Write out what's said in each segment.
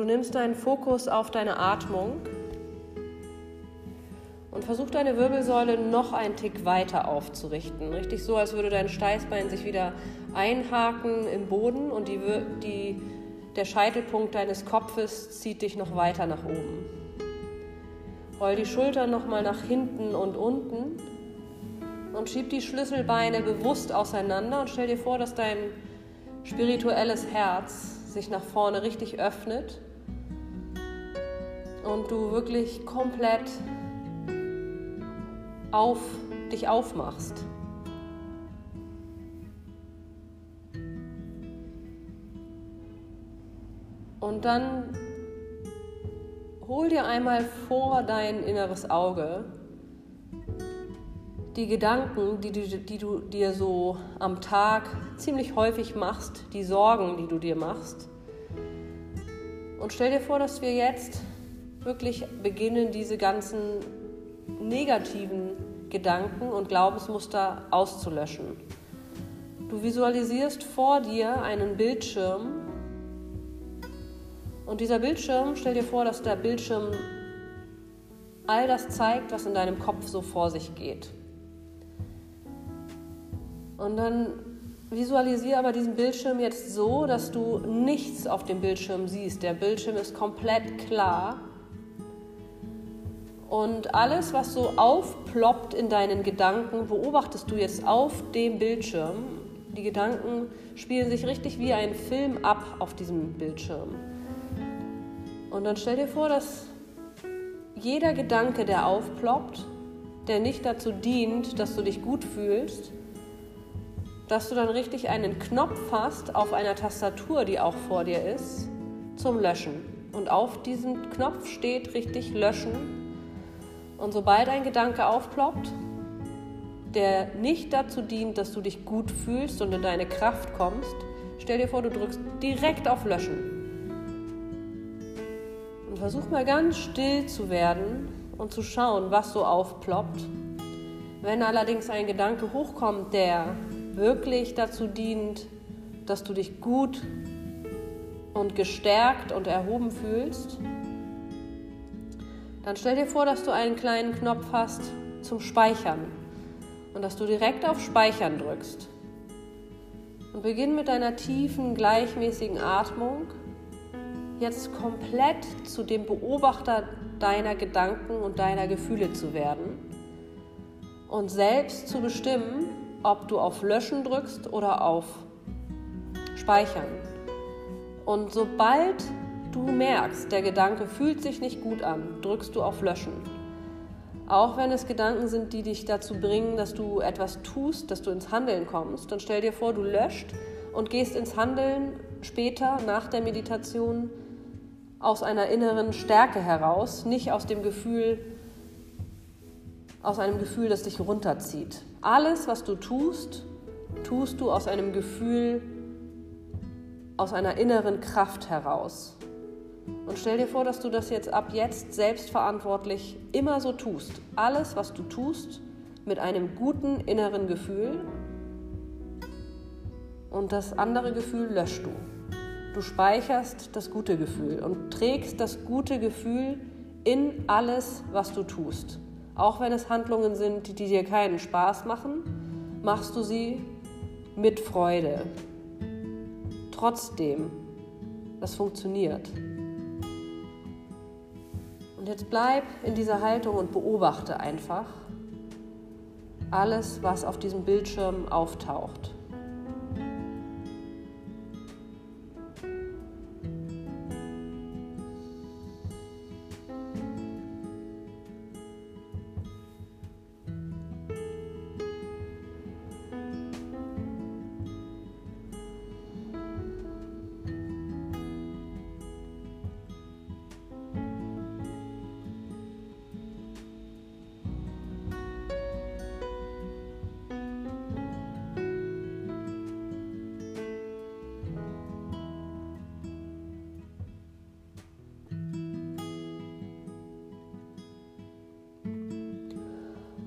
du nimmst deinen Fokus auf deine Atmung und versuch deine Wirbelsäule noch einen Tick weiter aufzurichten. Richtig so, als würde dein Steißbein sich wieder einhaken im Boden und die, die, der Scheitelpunkt deines Kopfes zieht dich noch weiter nach oben. Roll die Schultern nochmal nach hinten und unten und schieb die Schlüsselbeine bewusst auseinander und stell dir vor, dass dein spirituelles Herz sich nach vorne richtig öffnet und du wirklich komplett auf dich aufmachst. Und dann hol dir einmal vor dein inneres Auge die Gedanken, die du, die du dir so am Tag ziemlich häufig machst, die Sorgen, die du dir machst. Und stell dir vor, dass wir jetzt wirklich beginnen, diese ganzen negativen Gedanken und Glaubensmuster auszulöschen. Du visualisierst vor dir einen Bildschirm und dieser Bildschirm, stell dir vor, dass der Bildschirm all das zeigt, was in deinem Kopf so vor sich geht. Und dann visualisiere aber diesen Bildschirm jetzt so, dass du nichts auf dem Bildschirm siehst. Der Bildschirm ist komplett klar. Und alles, was so aufploppt in deinen Gedanken, beobachtest du jetzt auf dem Bildschirm. Die Gedanken spielen sich richtig wie ein Film ab auf diesem Bildschirm. Und dann stell dir vor, dass jeder Gedanke, der aufploppt, der nicht dazu dient, dass du dich gut fühlst, dass du dann richtig einen Knopf hast auf einer Tastatur, die auch vor dir ist, zum Löschen. Und auf diesem Knopf steht richtig Löschen. Und sobald ein Gedanke aufploppt, der nicht dazu dient, dass du dich gut fühlst und in deine Kraft kommst, stell dir vor, du drückst direkt auf Löschen. Und versuch mal ganz still zu werden und zu schauen, was so aufploppt. Wenn allerdings ein Gedanke hochkommt, der wirklich dazu dient, dass du dich gut und gestärkt und erhoben fühlst, dann stell dir vor, dass du einen kleinen Knopf hast zum Speichern und dass du direkt auf Speichern drückst. Und beginn mit deiner tiefen, gleichmäßigen Atmung jetzt komplett zu dem Beobachter deiner Gedanken und deiner Gefühle zu werden und selbst zu bestimmen, ob du auf Löschen drückst oder auf Speichern. Und sobald du merkst, der Gedanke fühlt sich nicht gut an, drückst du auf Löschen. Auch wenn es Gedanken sind, die dich dazu bringen, dass du etwas tust, dass du ins Handeln kommst, dann stell dir vor, du löscht und gehst ins Handeln später nach der Meditation aus einer inneren Stärke heraus, nicht aus dem Gefühl, aus einem Gefühl, das dich runterzieht. Alles, was du tust, tust du aus einem Gefühl, aus einer inneren Kraft heraus. Und stell dir vor, dass du das jetzt ab jetzt selbstverantwortlich immer so tust. Alles, was du tust, mit einem guten inneren Gefühl. Und das andere Gefühl löscht du. Du speicherst das gute Gefühl und trägst das gute Gefühl in alles, was du tust. Auch wenn es Handlungen sind, die dir keinen Spaß machen, machst du sie mit Freude. Trotzdem, das funktioniert. Und jetzt bleib in dieser Haltung und beobachte einfach alles, was auf diesem Bildschirm auftaucht.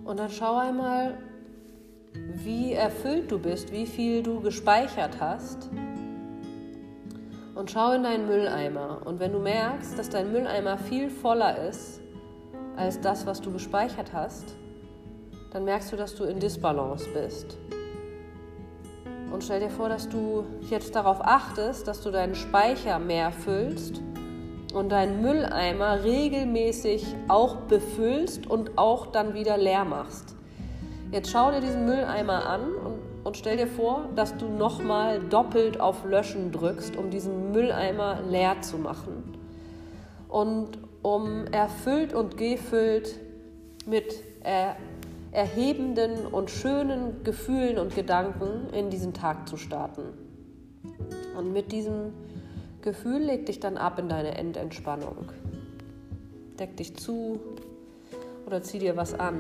Und dann schau einmal, wie erfüllt du bist, wie viel du gespeichert hast. Und schau in deinen Mülleimer. Und wenn du merkst, dass dein Mülleimer viel voller ist als das, was du gespeichert hast, dann merkst du, dass du in Disbalance bist. Und stell dir vor, dass du jetzt darauf achtest, dass du deinen Speicher mehr füllst und deinen Mülleimer regelmäßig auch befüllst und auch dann wieder leer machst. Jetzt schau dir diesen Mülleimer an und, und stell dir vor, dass du nochmal doppelt auf Löschen drückst, um diesen Mülleimer leer zu machen. Und um erfüllt und gefüllt mit er, erhebenden und schönen Gefühlen und Gedanken in diesen Tag zu starten. Und mit diesem Gefühl leg dich dann ab in deine Endentspannung. Deck dich zu oder zieh dir was an